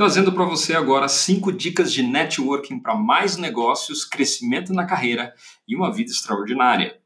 trazendo para você agora cinco dicas de networking para mais negócios, crescimento na carreira e uma vida extraordinária.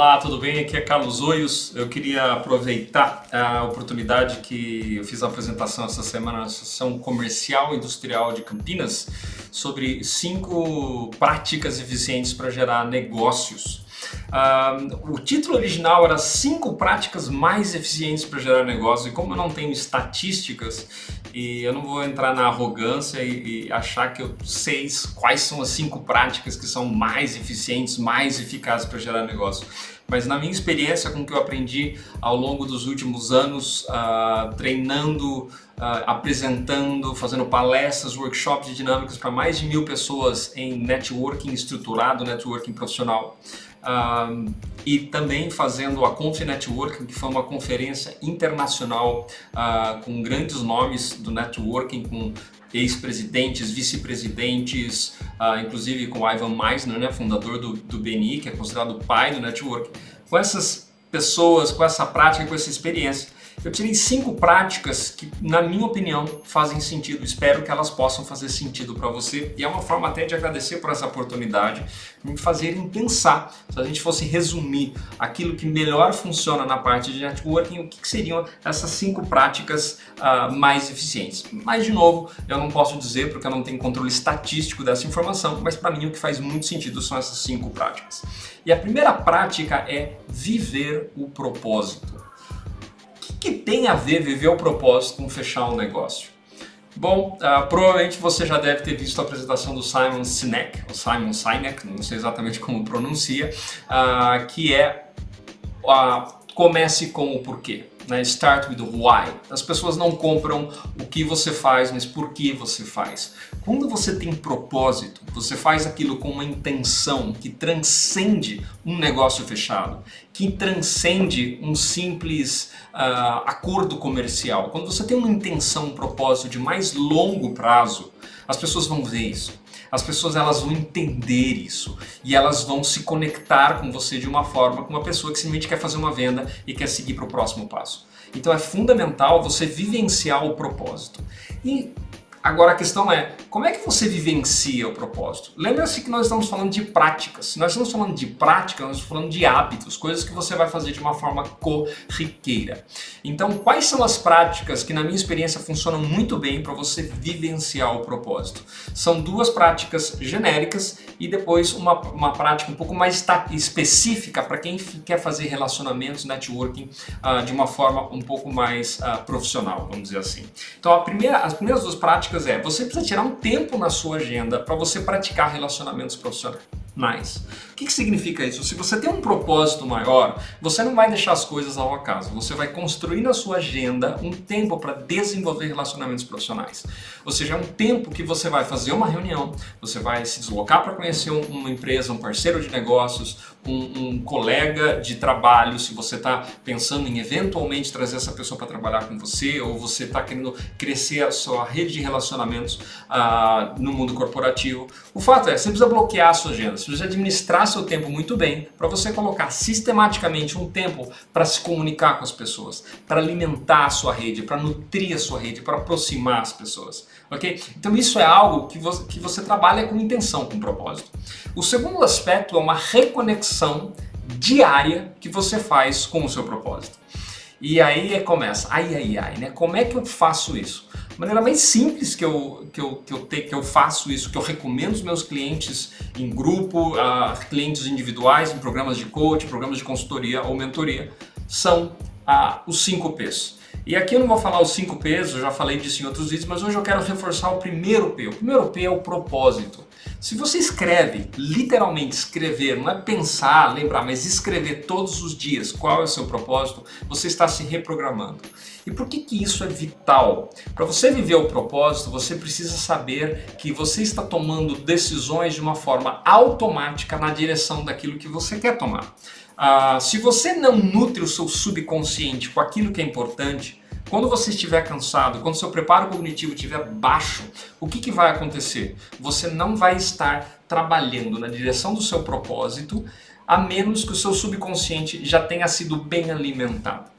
Olá, tudo bem? Aqui é Carlos Oios. Eu queria aproveitar a oportunidade que eu fiz a apresentação essa semana na Associação Comercial e Industrial de Campinas sobre cinco práticas eficientes para gerar negócios. Uh, o título original era cinco práticas mais eficientes para gerar negócios e como eu não tenho estatísticas e eu não vou entrar na arrogância e, e, achar que eu sei quais são as cinco práticas que são mais eficientes, mais eficazes para gerar negócio. Mas na minha experiência com o que eu aprendi ao longo dos últimos anos, uh, treinando, uh, apresentando, fazendo palestras, workshops de dinâmicas para mais de mil pessoas em networking estruturado, networking profissional, Uh, e também fazendo a Conf Networking, que foi uma conferência internacional uh, com grandes nomes do networking, com ex-presidentes, vice-presidentes, uh, inclusive com Ivan Meisner, né, fundador do, do BNI, que é considerado o pai do networking. Com essas pessoas, com essa prática, com essa experiência, eu tirei cinco práticas que, na minha opinião, fazem sentido. Espero que elas possam fazer sentido para você e é uma forma até de agradecer por essa oportunidade, me fazerem pensar. Se a gente fosse resumir aquilo que melhor funciona na parte de networking, o que, que seriam essas cinco práticas uh, mais eficientes? Mas, de novo, eu não posso dizer porque eu não tenho controle estatístico dessa informação, mas para mim o que faz muito sentido são essas cinco práticas. E a primeira prática é viver o propósito que tem a ver viver o propósito com fechar um negócio? Bom, uh, provavelmente você já deve ter visto a apresentação do Simon Sinek, ou Simon Sinek, não sei exatamente como pronuncia, uh, que é uh, comece com o porquê né? Start with why. As pessoas não compram o que você faz, mas por que você faz. Quando você tem propósito, você faz aquilo com uma intenção que transcende um negócio fechado, que transcende um simples uh, acordo comercial. Quando você tem uma intenção, um propósito de mais longo prazo, as pessoas vão ver isso as pessoas elas vão entender isso e elas vão se conectar com você de uma forma com uma pessoa que simplesmente quer fazer uma venda e quer seguir para o próximo passo. Então é fundamental você vivenciar o propósito. E Agora a questão é, como é que você vivencia o propósito? Lembra-se que nós estamos falando de práticas. Se nós estamos falando de prática, nós estamos falando de hábitos, coisas que você vai fazer de uma forma corriqueira. Então, quais são as práticas que, na minha experiência, funcionam muito bem para você vivenciar o propósito? São duas práticas genéricas e depois uma, uma prática um pouco mais específica para quem quer fazer relacionamentos, networking uh, de uma forma um pouco mais uh, profissional, vamos dizer assim. Então, primeira, as primeiras duas práticas práticas é: você precisa tirar um tempo na sua agenda para você praticar relacionamentos profissionais. Nice. O que, que significa isso? Se você tem um propósito maior, você não vai deixar as coisas ao acaso. Você vai construir na sua agenda um tempo para desenvolver relacionamentos profissionais. Ou seja, é um tempo que você vai fazer uma reunião, você vai se deslocar para conhecer uma empresa, um parceiro de negócios, um, um colega de trabalho, se você está pensando em eventualmente trazer essa pessoa para trabalhar com você, ou você está querendo crescer a sua rede de relacionamentos uh, no mundo corporativo. O fato é, você precisa bloquear a sua agenda, você precisa administrar seu tempo muito bem para você colocar sistematicamente um tempo para se comunicar com as pessoas, para alimentar a sua rede, para nutrir a sua rede, para aproximar as pessoas. Ok? Então isso é algo que você, que você trabalha com intenção, com propósito. O segundo aspecto é uma reconexão diária que você faz com o seu propósito. E aí começa, ai, ai, ai, né? Como é que eu faço isso? A maneira mais simples que eu, que eu, que eu, te, que eu faço isso, que eu recomendo os meus clientes em grupo, uh, clientes individuais, em programas de coach, programas de consultoria ou mentoria, são uh, os 5 P's. E aqui eu não vou falar os 5 P's, eu já falei disso em outros vídeos, mas hoje eu quero reforçar o primeiro P. O primeiro P é o propósito. Se você escreve, literalmente escrever, não é pensar, lembrar, mas escrever todos os dias qual é o seu propósito, você está se reprogramando. E por que, que isso é vital? Para você viver o propósito, você precisa saber que você está tomando decisões de uma forma automática na direção daquilo que você quer tomar. Ah, se você não nutre o seu subconsciente com aquilo que é importante, quando você estiver cansado, quando seu preparo cognitivo estiver baixo, o que, que vai acontecer? Você não vai estar trabalhando na direção do seu propósito, a menos que o seu subconsciente já tenha sido bem alimentado.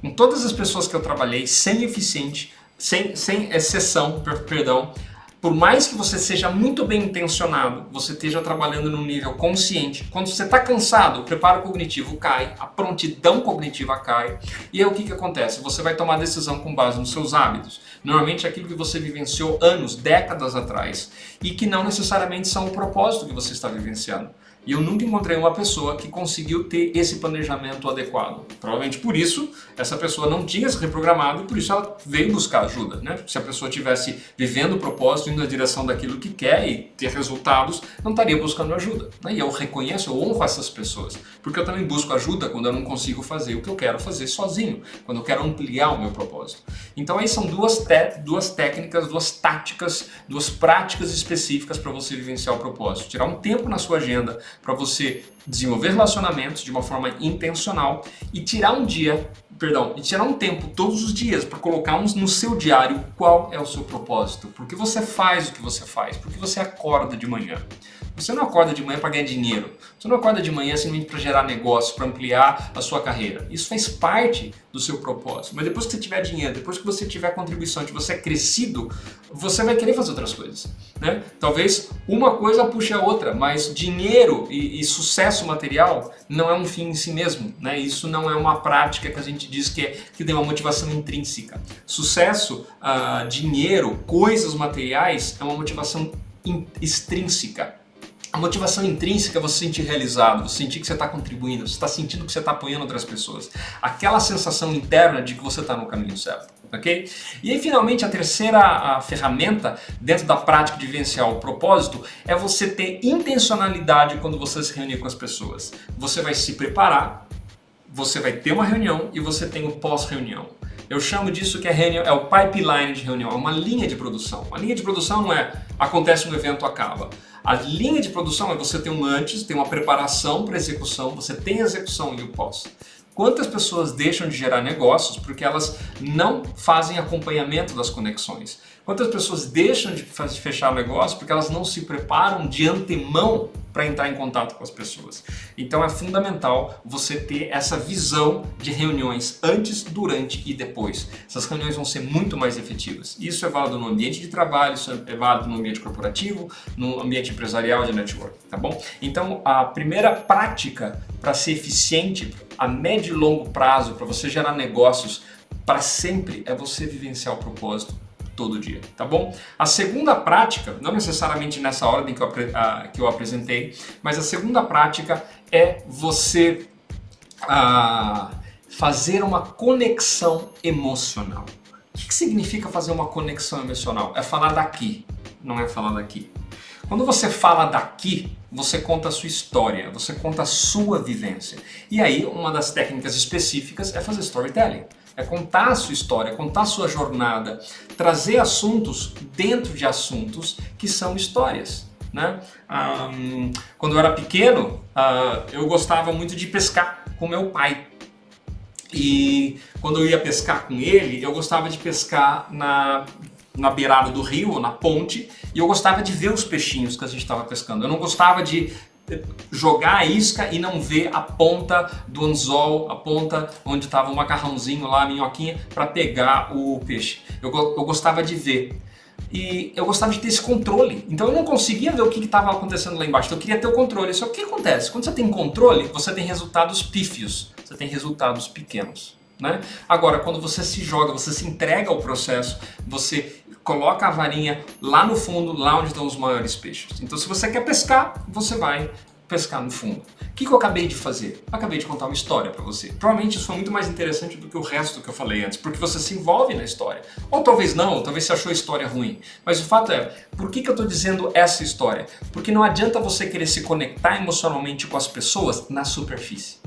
Com todas as pessoas que eu trabalhei, sem eficiente, sem, sem exceção, perdão, por mais que você seja muito bem intencionado, você esteja trabalhando num nível consciente, quando você está cansado, o preparo cognitivo cai, a prontidão cognitiva cai, e aí o que, que acontece? Você vai tomar decisão com base nos seus hábitos. Normalmente aquilo que você vivenciou anos, décadas atrás, e que não necessariamente são o propósito que você está vivenciando. E eu nunca encontrei uma pessoa que conseguiu ter esse planejamento adequado. Provavelmente por isso essa pessoa não tinha se reprogramado e por isso ela veio buscar ajuda. Né? Se a pessoa tivesse vivendo o propósito, indo na direção daquilo que quer e ter resultados, não estaria buscando ajuda. Né? E eu reconheço, eu honro essas pessoas, porque eu também busco ajuda quando eu não consigo fazer o que eu quero fazer sozinho, quando eu quero ampliar o meu propósito. Então aí são duas, duas técnicas, duas táticas, duas práticas específicas para você vivenciar o propósito. Tirar um tempo na sua agenda para você desenvolver relacionamentos de uma forma intencional e tirar um dia, perdão, e tirar um tempo todos os dias para colocar uns no seu diário qual é o seu propósito, por que você faz o que você faz, por que você acorda de manhã. Você não acorda de manhã para ganhar dinheiro. Você não acorda de manhã simplesmente para gerar negócio, para ampliar a sua carreira. Isso faz parte do seu propósito. Mas depois que você tiver dinheiro, depois que você tiver contribuição, que você é crescido, você vai querer fazer outras coisas. Né? Talvez uma coisa puxe a outra, mas dinheiro e, e sucesso material não é um fim em si mesmo. Né? Isso não é uma prática que a gente diz que, é, que tem uma motivação intrínseca. Sucesso, uh, dinheiro, coisas materiais é uma motivação extrínseca. A motivação intrínseca é você sentir realizado, você sentir que você está contribuindo, você está sentindo que você está apoiando outras pessoas. Aquela sensação interna de que você está no caminho certo. ok? E aí, finalmente, a terceira a ferramenta dentro da prática de vivenciar o propósito é você ter intencionalidade quando você se reunir com as pessoas. Você vai se preparar, você vai ter uma reunião e você tem o pós-reunião. Eu chamo disso que é, reunião, é o pipeline de reunião, é uma linha de produção. A linha de produção não é acontece um evento, acaba. A linha de produção é você ter um antes, tem uma preparação para execução, você tem a execução e o pós. Quantas pessoas deixam de gerar negócios porque elas não fazem acompanhamento das conexões? Quantas pessoas deixam de fechar negócio porque elas não se preparam de antemão para entrar em contato com as pessoas? Então é fundamental você ter essa visão de reuniões antes, durante e depois. Essas reuniões vão ser muito mais efetivas. Isso é válido no ambiente de trabalho, isso é válido no ambiente corporativo, no ambiente empresarial de network, tá bom? Então a primeira prática para ser eficiente a médio e longo prazo, para você gerar negócios para sempre, é você vivenciar o propósito todo dia, tá bom? A segunda prática, não necessariamente nessa ordem que eu, que eu apresentei, mas a segunda prática é você fazer uma conexão emocional. O que, que significa fazer uma conexão emocional? É falar daqui, não é falar daqui. Quando você fala daqui, você conta a sua história, você conta a sua vivência. E aí, uma das técnicas específicas é fazer storytelling é contar a sua história, contar a sua jornada, trazer assuntos dentro de assuntos que são histórias. Né? Um, quando eu era pequeno, uh, eu gostava muito de pescar com meu pai. E quando eu ia pescar com ele, eu gostava de pescar na, na beirada do rio, ou na ponte, e eu gostava de ver os peixinhos que a gente estava pescando. Eu não gostava de jogar a isca e não ver a ponta do anzol, a ponta onde estava o macarrãozinho lá, a minhoquinha, para pegar o peixe. Eu, eu gostava de ver. E eu gostava de ter esse controle. Então eu não conseguia ver o que estava acontecendo lá embaixo. Então eu queria ter o controle. Só que o que acontece? Quando você tem controle, você tem resultados pífios. Você tem resultados pequenos. Né? Agora, quando você se joga, você se entrega ao processo, você coloca a varinha lá no fundo, lá onde estão os maiores peixes. Então, se você quer pescar, você vai pescar no fundo. O que, que eu acabei de fazer? Eu acabei de contar uma história para você. Provavelmente isso foi muito mais interessante do que o resto que eu falei antes, porque você se envolve na história. Ou talvez não, talvez você achou a história ruim. Mas o fato é, por que, que eu estou dizendo essa história? Porque não adianta você querer se conectar emocionalmente com as pessoas na superfície.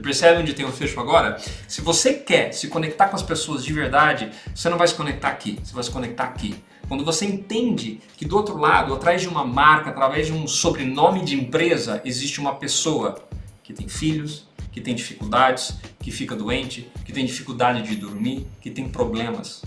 Percebe onde tem o fecho agora? Se você quer se conectar com as pessoas de verdade, você não vai se conectar aqui, você vai se conectar aqui. Quando você entende que do outro lado, atrás de uma marca, através de um sobrenome de empresa, existe uma pessoa que tem filhos, que tem dificuldades, que fica doente, que tem dificuldade de dormir, que tem problemas.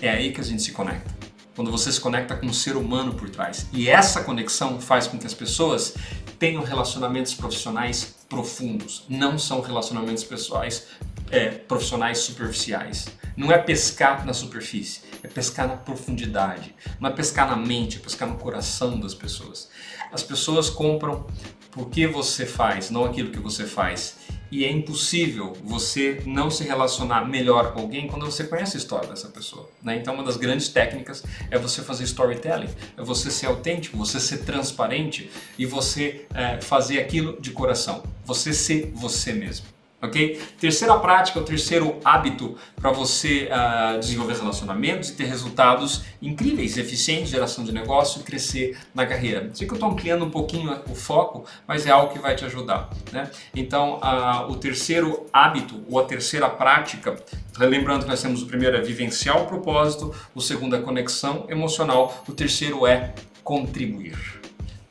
É aí que a gente se conecta. Quando você se conecta com um ser humano por trás. E essa conexão faz com que as pessoas tenham relacionamentos profissionais profundos. Não são relacionamentos pessoais é, profissionais superficiais. Não é pescar na superfície, é pescar na profundidade. Não é pescar na mente, é pescar no coração das pessoas. As pessoas compram porque você faz, não aquilo que você faz. E é impossível você não se relacionar melhor com alguém quando você conhece a história dessa pessoa. Né? Então, uma das grandes técnicas é você fazer storytelling, é você ser autêntico, você ser transparente e você é, fazer aquilo de coração. Você ser você mesmo ok? Terceira prática, o terceiro hábito para você uh, desenvolver relacionamentos e ter resultados incríveis, eficientes, geração de negócio e crescer na carreira. Sei que eu estou ampliando um pouquinho o foco, mas é algo que vai te ajudar, né? Então, uh, o terceiro hábito ou a terceira prática, lembrando que nós temos o primeiro é vivenciar o propósito, o segundo é conexão emocional, o terceiro é contribuir,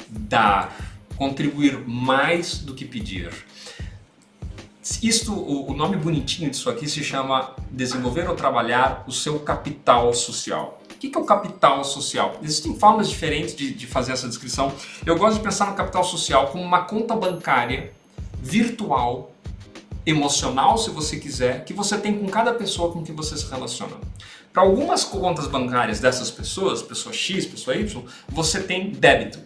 dar, contribuir mais do que pedir. Isto, o nome bonitinho disso aqui se chama desenvolver ou trabalhar o seu capital social. O que é o capital social? Existem formas diferentes de, de fazer essa descrição. Eu gosto de pensar no capital social como uma conta bancária virtual, emocional, se você quiser, que você tem com cada pessoa com que você se relaciona. Para algumas contas bancárias dessas pessoas, pessoa X, pessoa Y, você tem débito.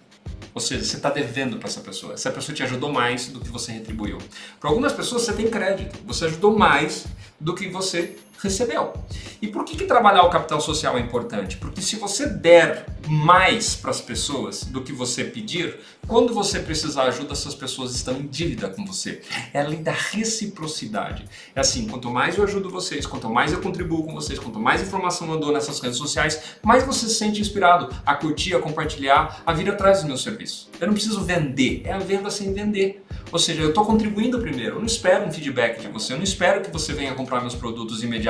Ou seja, você está devendo para essa pessoa. Essa pessoa te ajudou mais do que você retribuiu. Para algumas pessoas você tem crédito. Você ajudou mais do que você recebeu. E por que, que trabalhar o capital social é importante? Porque se você der mais para as pessoas do que você pedir, quando você precisar ajuda, essas pessoas estão em dívida com você. É a lei da reciprocidade. É assim, quanto mais eu ajudo vocês, quanto mais eu contribuo com vocês, quanto mais informação eu dou nessas redes sociais, mais você se sente inspirado a curtir, a compartilhar, a vir atrás do meu serviço. Eu não preciso vender, é a venda sem vender. Ou seja, eu estou contribuindo primeiro, eu não espero um feedback de você, eu não espero que você venha comprar meus produtos imediatamente.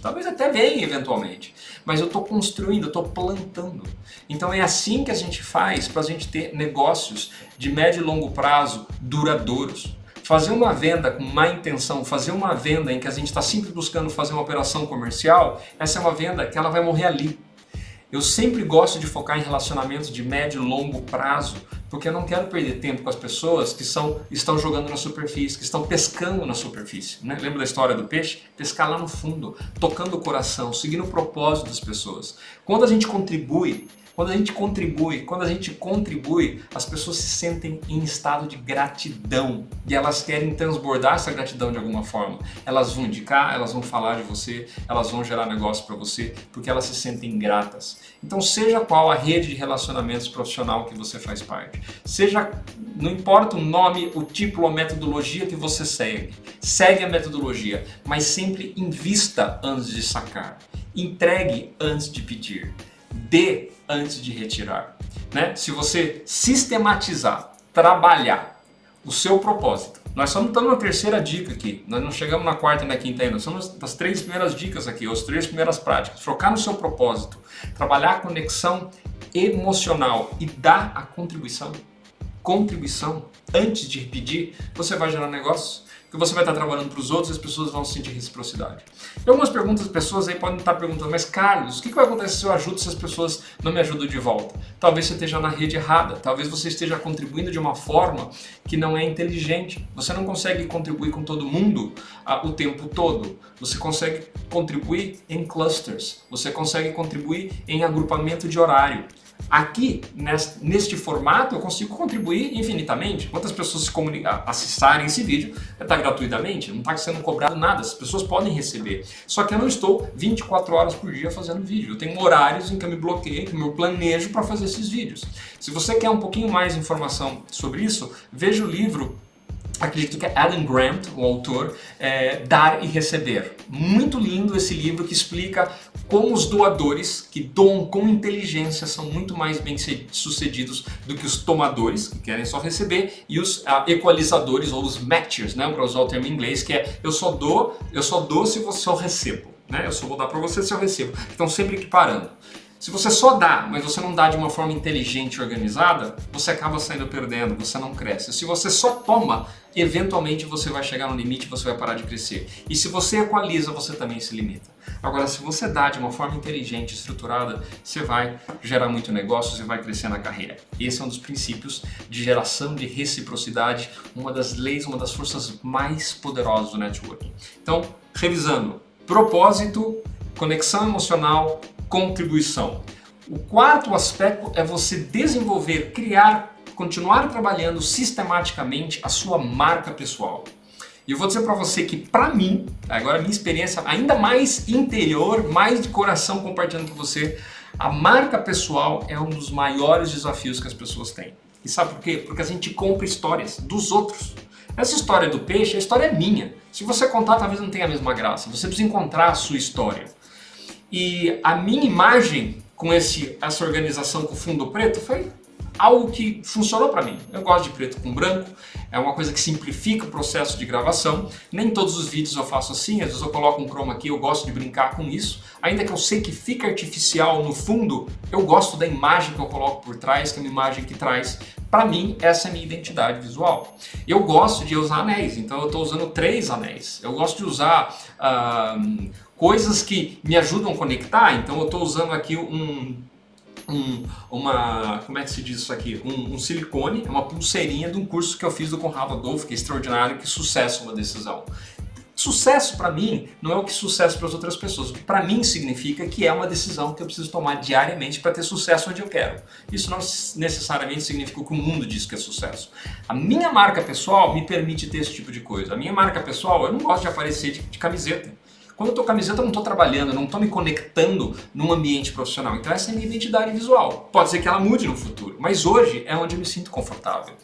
Talvez até venha eventualmente, mas eu estou construindo, eu estou plantando. Então é assim que a gente faz para a gente ter negócios de médio e longo prazo duradouros. Fazer uma venda com má intenção, fazer uma venda em que a gente está sempre buscando fazer uma operação comercial, essa é uma venda que ela vai morrer ali. Eu sempre gosto de focar em relacionamentos de médio e longo prazo, porque eu não quero perder tempo com as pessoas que são, estão jogando na superfície, que estão pescando na superfície. Né? Lembra da história do peixe? Pescar lá no fundo, tocando o coração, seguindo o propósito das pessoas. Quando a gente contribui quando a gente contribui, quando a gente contribui, as pessoas se sentem em estado de gratidão e elas querem transbordar essa gratidão de alguma forma. Elas vão indicar, elas vão falar de você, elas vão gerar negócio para você, porque elas se sentem gratas. Então, seja qual a rede de relacionamentos profissional que você faz parte, seja, não importa o nome, o tipo ou a metodologia que você segue, segue a metodologia, mas sempre invista antes de sacar, entregue antes de pedir dê antes de retirar. Né? Se você sistematizar, trabalhar o seu propósito, nós só estamos na terceira dica aqui, nós não chegamos na quarta e na quinta ainda, somos nas três primeiras dicas aqui, as três primeiras práticas. Focar no seu propósito, trabalhar a conexão emocional e dar a contribuição, contribuição antes de pedir, você vai gerar negócios que você vai estar trabalhando para os outros e as pessoas vão sentir reciprocidade. E algumas perguntas, pessoas aí podem estar perguntando, mas Carlos, o que vai acontecer se eu ajudo se as pessoas não me ajudam de volta? Talvez você esteja na rede errada, talvez você esteja contribuindo de uma forma que não é inteligente. Você não consegue contribuir com todo mundo ah, o tempo todo. Você consegue contribuir em clusters, você consegue contribuir em agrupamento de horário. Aqui, neste formato, eu consigo contribuir infinitamente. Quantas pessoas se acessarem esse vídeo está gratuitamente, não está sendo cobrado nada, as pessoas podem receber. Só que eu não estou 24 horas por dia fazendo vídeo. Eu tenho horários em que eu me bloqueio, que eu planejo para fazer esses vídeos. Se você quer um pouquinho mais de informação sobre isso, veja o livro acredito que é Alan Grant, o autor, é, Dar e Receber. Muito lindo esse livro que explica como os doadores que doam com inteligência são muito mais bem sucedidos do que os tomadores, que querem só receber, e os uh, equalizadores ou os matchers, né, para usar o termo em inglês, que é eu só dou, eu só dou se você só recebo, né? Eu só vou dar para você se eu recebo. Estão sempre equiparando. Se você só dá, mas você não dá de uma forma inteligente e organizada, você acaba saindo perdendo, você não cresce. Se você só toma, eventualmente você vai chegar no limite você vai parar de crescer. E se você equaliza, você também se limita. Agora, se você dá de uma forma inteligente, estruturada, você vai gerar muito negócio, e vai crescer na carreira. Esse é um dos princípios de geração de reciprocidade, uma das leis, uma das forças mais poderosas do networking. Então, revisando, propósito, conexão emocional, contribuição. O quarto aspecto é você desenvolver, criar, continuar trabalhando sistematicamente a sua marca pessoal. E eu vou dizer para você que, para mim, agora minha experiência ainda mais interior, mais de coração compartilhando com você, a marca pessoal é um dos maiores desafios que as pessoas têm. E sabe por quê? Porque a gente compra histórias dos outros. Essa história do peixe, a história é minha. Se você contar, talvez não tenha a mesma graça. Você precisa encontrar a sua história. E a minha imagem com esse, essa organização com fundo preto foi algo que funcionou para mim. Eu gosto de preto com branco, é uma coisa que simplifica o processo de gravação. Nem todos os vídeos eu faço assim, às vezes eu coloco um chroma aqui, eu gosto de brincar com isso. Ainda que eu sei que fica artificial no fundo, eu gosto da imagem que eu coloco por trás, que é uma imagem que traz para mim, essa é a minha identidade visual. Eu gosto de usar anéis, então eu estou usando três anéis. Eu gosto de usar uh, coisas que me ajudam a conectar, então eu estou usando aqui um, um, uma, como é que se diz isso aqui? Um, um, silicone, é uma pulseirinha de um curso que eu fiz do Conrado Adolfo, que é extraordinário, que sucesso uma decisão. Sucesso para mim não é o que sucesso para as outras pessoas. Para mim significa que é uma decisão que eu preciso tomar diariamente para ter sucesso onde eu quero. Isso não necessariamente significa que o mundo diz que é sucesso. A minha marca pessoal me permite ter esse tipo de coisa. A minha marca pessoal, eu não gosto de aparecer de, de camiseta. Quando eu estou camiseta, eu não estou trabalhando, eu não estou me conectando num ambiente profissional. Então essa é a minha identidade visual. Pode ser que ela mude no futuro, mas hoje é onde eu me sinto confortável.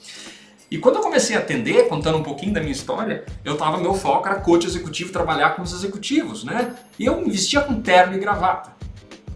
E quando eu comecei a atender, contando um pouquinho da minha história, eu tava, meu foco era coach executivo, trabalhar com os executivos, né? E eu me vestia com terno e gravata.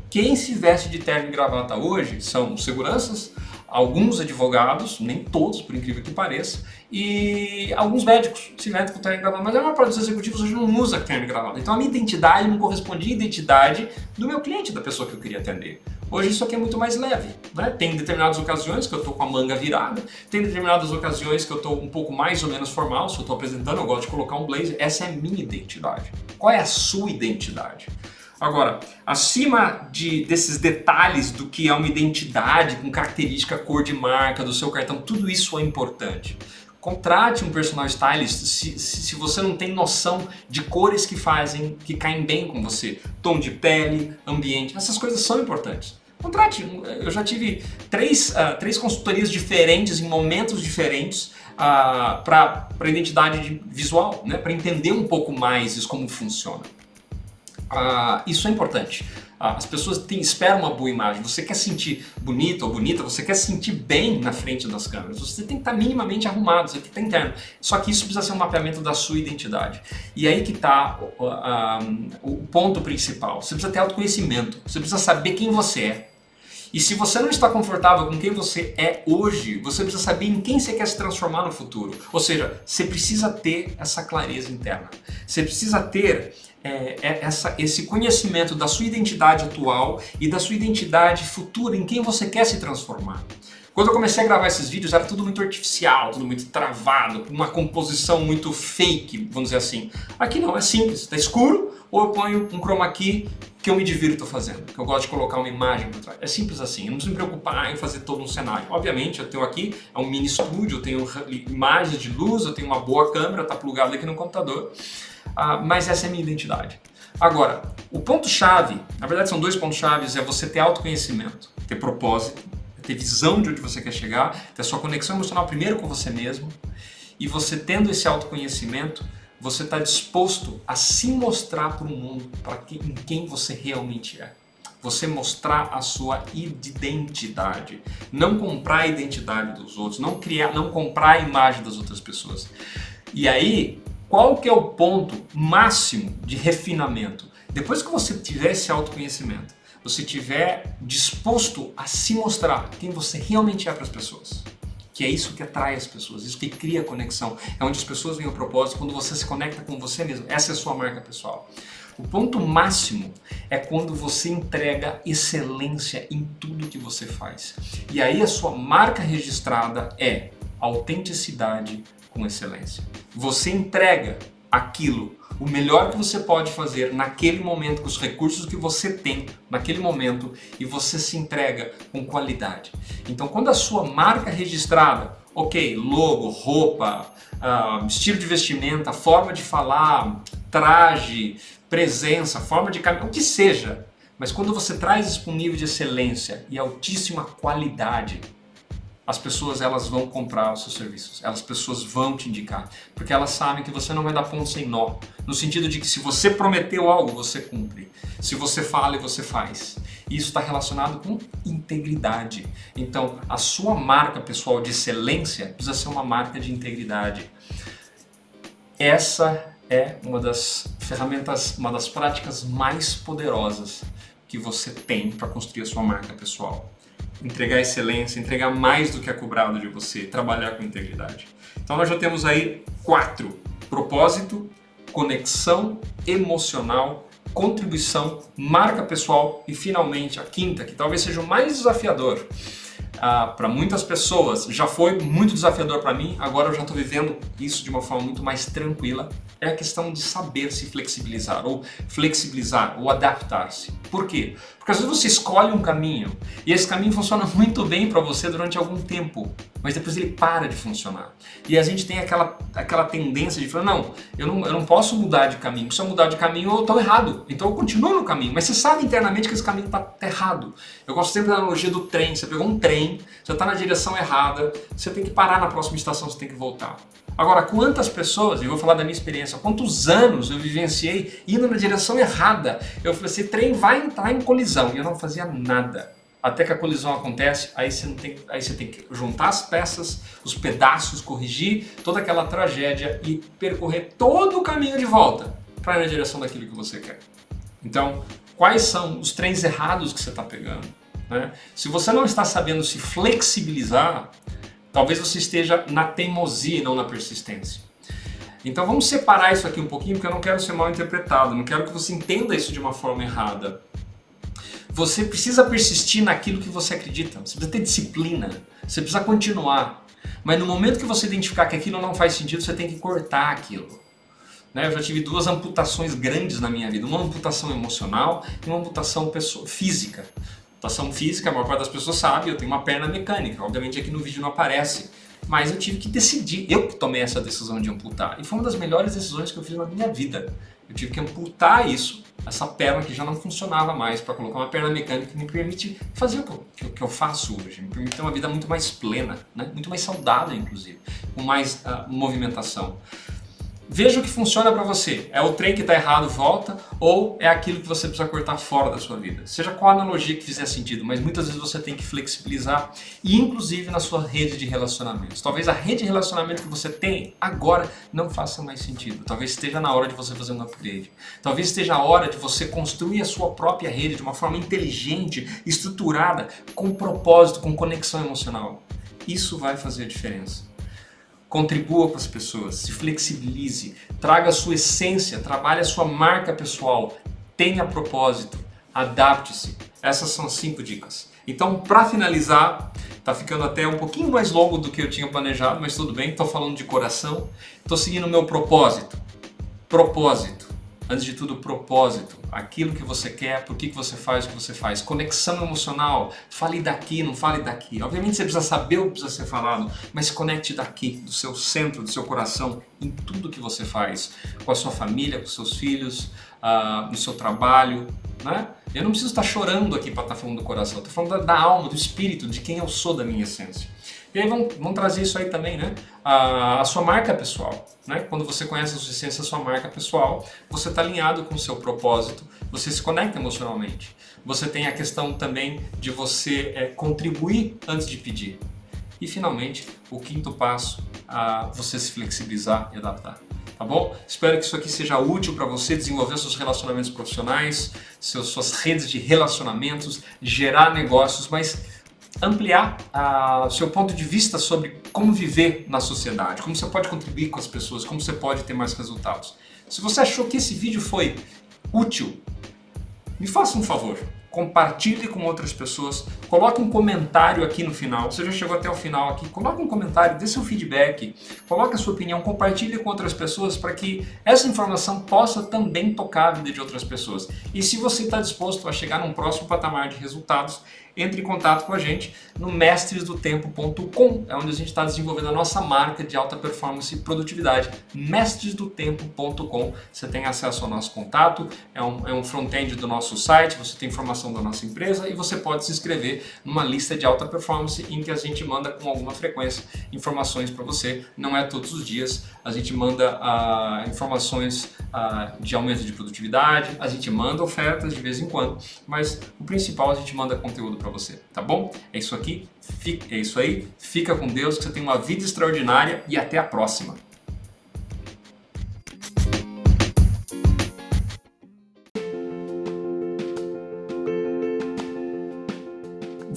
Quem se veste de terno e gravata hoje são seguranças, alguns advogados, nem todos, por incrível que pareça, e alguns médicos se com terno e mas a maior parte dos executivos hoje não usa terno gravata. Então a minha identidade não correspondia à identidade do meu cliente, da pessoa que eu queria atender. Hoje isso aqui é muito mais leve. Né? Tem determinadas ocasiões que eu estou com a manga virada, tem determinadas ocasiões que eu estou um pouco mais ou menos formal, se eu estou apresentando, eu gosto de colocar um blazer. Essa é a minha identidade. Qual é a sua identidade? Agora, acima de, desses detalhes do que é uma identidade com característica, cor de marca, do seu cartão, tudo isso é importante. Contrate um personal stylist se, se, você não tem noção de cores que fazem, que caem bem com você. Tom de pele, ambiente, essas coisas são importantes. Contrate. Eu já tive três, uh, três consultorias diferentes em momentos diferentes uh, para identidade visual, né? para entender um pouco mais isso, como funciona. Uh, isso é importante. Uh, as pessoas esperam uma boa imagem. Você quer sentir bonito ou bonita, você quer sentir bem na frente das câmeras. Você tem que estar minimamente arrumado, você tem que estar interno. Só que isso precisa ser um mapeamento da sua identidade. E aí que está uh, o ponto principal. Você precisa ter autoconhecimento. Você precisa saber quem você é. E se você não está confortável com quem você é hoje, você precisa saber em quem você quer se transformar no futuro. Ou seja, você precisa ter essa clareza interna. Você precisa ter é, é essa, esse conhecimento da sua identidade atual e da sua identidade futura, em quem você quer se transformar. Quando eu comecei a gravar esses vídeos era tudo muito artificial, tudo muito travado, uma composição muito fake, vamos dizer assim. Aqui não, é simples, está escuro, ou eu ponho um chroma key que eu me divirto fazendo, que eu gosto de colocar uma imagem por trás. É simples assim, eu não preciso me preocupar em fazer todo um cenário. Obviamente, eu tenho aqui, é um mini estúdio, eu tenho imagens de luz, eu tenho uma boa câmera, está plugado aqui no computador, uh, mas essa é a minha identidade. Agora, o ponto-chave, na verdade são dois pontos-chave, é você ter autoconhecimento, ter propósito, ter visão de onde você quer chegar, ter sua conexão emocional primeiro com você mesmo, e você tendo esse autoconhecimento, você está disposto a se mostrar para o mundo, para que, em quem você realmente é. Você mostrar a sua identidade, não comprar a identidade dos outros, não criar, não comprar a imagem das outras pessoas. E aí, qual que é o ponto máximo de refinamento? Depois que você tiver esse autoconhecimento, você tiver disposto a se mostrar quem você realmente é para as pessoas que é isso que atrai as pessoas, isso que cria conexão, é onde as pessoas veem o propósito, quando você se conecta com você mesmo, essa é a sua marca pessoal. O ponto máximo é quando você entrega excelência em tudo que você faz. E aí a sua marca registrada é autenticidade com excelência. Você entrega aquilo, o melhor que você pode fazer naquele momento, com os recursos que você tem naquele momento e você se entrega com qualidade. Então, quando a sua marca registrada, ok, logo, roupa, uh, estilo de vestimenta, forma de falar, traje, presença, forma de caminhar, o que seja, mas quando você traz isso para um nível de excelência e altíssima qualidade, as pessoas elas vão comprar os seus serviços, as pessoas vão te indicar, porque elas sabem que você não vai dar ponto sem nó, no sentido de que se você prometeu algo, você cumpre. Se você fala, você faz. Isso está relacionado com integridade. Então, a sua marca pessoal de excelência precisa ser uma marca de integridade. Essa é uma das ferramentas, uma das práticas mais poderosas que você tem para construir a sua marca pessoal entregar excelência, entregar mais do que é cobrado de você, trabalhar com integridade. Então nós já temos aí quatro: propósito, conexão emocional, contribuição, marca pessoal e finalmente a quinta, que talvez seja o mais desafiador. Ah, para muitas pessoas já foi muito desafiador para mim, agora eu já estou vivendo isso de uma forma muito mais tranquila. É a questão de saber se flexibilizar, ou flexibilizar, ou adaptar-se. Por quê? Porque às vezes você escolhe um caminho e esse caminho funciona muito bem para você durante algum tempo, mas depois ele para de funcionar. E a gente tem aquela, aquela tendência de falar: não eu, não, eu não posso mudar de caminho, se eu mudar de caminho eu estou errado, então eu continuo no caminho, mas você sabe internamente que esse caminho está errado. Eu gosto sempre da analogia do trem: você pegou um trem, você está na direção errada, você tem que parar na próxima estação, você tem que voltar. Agora, quantas pessoas, e vou falar da minha experiência, quantos anos eu vivenciei indo na direção errada? Eu falei assim, trem vai entrar em colisão, e eu não fazia nada. Até que a colisão acontece, aí você, tem, aí você tem que juntar as peças, os pedaços, corrigir toda aquela tragédia e percorrer todo o caminho de volta para ir na direção daquilo que você quer. Então, quais são os trens errados que você está pegando? Né? Se você não está sabendo se flexibilizar, Talvez você esteja na teimosia e não na persistência. Então vamos separar isso aqui um pouquinho, porque eu não quero ser mal interpretado, não quero que você entenda isso de uma forma errada. Você precisa persistir naquilo que você acredita, você precisa ter disciplina, você precisa continuar. Mas no momento que você identificar que aquilo não faz sentido, você tem que cortar aquilo. Né? Eu já tive duas amputações grandes na minha vida, uma amputação emocional e uma amputação física. Mutação física, a maior parte das pessoas sabe, eu tenho uma perna mecânica. Obviamente aqui no vídeo não aparece. Mas eu tive que decidir, eu que tomei essa decisão de amputar. E foi uma das melhores decisões que eu fiz na minha vida. Eu tive que amputar isso, essa perna que já não funcionava mais, para colocar uma perna mecânica que me permite fazer o que eu, que eu faço hoje. Me permite ter uma vida muito mais plena, né? muito mais saudável, inclusive, com mais uh, movimentação. Veja o que funciona para você. É o trem que está errado, volta, ou é aquilo que você precisa cortar fora da sua vida. Seja qual analogia que fizer sentido, mas muitas vezes você tem que flexibilizar, e inclusive na sua rede de relacionamentos. Talvez a rede de relacionamento que você tem agora não faça mais sentido. Talvez esteja na hora de você fazer um upgrade. Talvez esteja a hora de você construir a sua própria rede de uma forma inteligente, estruturada, com propósito, com conexão emocional. Isso vai fazer a diferença contribua com as pessoas, se flexibilize, traga a sua essência, trabalhe a sua marca pessoal, tenha propósito, adapte-se. Essas são cinco dicas. Então, para finalizar, tá ficando até um pouquinho mais longo do que eu tinha planejado, mas tudo bem, estou falando de coração, estou seguindo o meu propósito. Propósito antes de tudo, propósito, aquilo que você quer, por que, que você faz o que você faz, conexão emocional, fale daqui, não fale daqui. Obviamente você precisa saber o que precisa ser falado, mas conecte daqui, do seu centro, do seu coração, em tudo que você faz, com a sua família, com seus filhos, uh, no seu trabalho, né? Eu não preciso estar chorando aqui para estar falando do coração, estou falando da, da alma, do espírito, de quem eu sou, da minha essência. E aí vamos trazer isso aí também, né? A, a, sua marca pessoal, né? Quando você conhece a sua essência, a sua marca pessoal, você está alinhado com o seu propósito, você se conecta emocionalmente. Você tem a questão também de você é, contribuir antes de pedir. E finalmente, o quinto passo, a você se flexibilizar e adaptar. Tá bom? Espero que isso aqui seja útil para você desenvolver seus relacionamentos profissionais, seus, suas redes de relacionamentos, gerar negócios, mas ampliar o uh, seu ponto de vista sobre como viver na sociedade, como você pode contribuir com as pessoas, como você pode ter mais resultados. Se você achou que esse vídeo foi útil, me faça um favor compartilhe com outras pessoas, coloque um comentário aqui no final. Você já chegou até o final aqui, coloque um comentário, dê seu feedback, coloque a sua opinião, compartilhe com outras pessoas para que essa informação possa também tocar a vida de outras pessoas. E se você está disposto a chegar num próximo patamar de resultados, entre em contato com a gente no mestresdotempo.com, é onde a gente está desenvolvendo a nossa marca de alta performance e produtividade, mestresdotempo.com. Você tem acesso ao nosso contato, é um, é um front-end do nosso site, você tem da nossa empresa e você pode se inscrever numa lista de alta performance em que a gente manda com alguma frequência informações para você. Não é todos os dias, a gente manda uh, informações uh, de aumento de produtividade, a gente manda ofertas de vez em quando, mas o principal a gente manda conteúdo para você, tá bom? É isso aqui, é isso aí, fica com Deus, que você tenha uma vida extraordinária e até a próxima.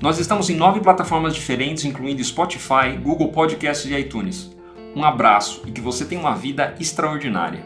Nós estamos em nove plataformas diferentes, incluindo Spotify, Google Podcasts e iTunes. Um abraço e que você tenha uma vida extraordinária.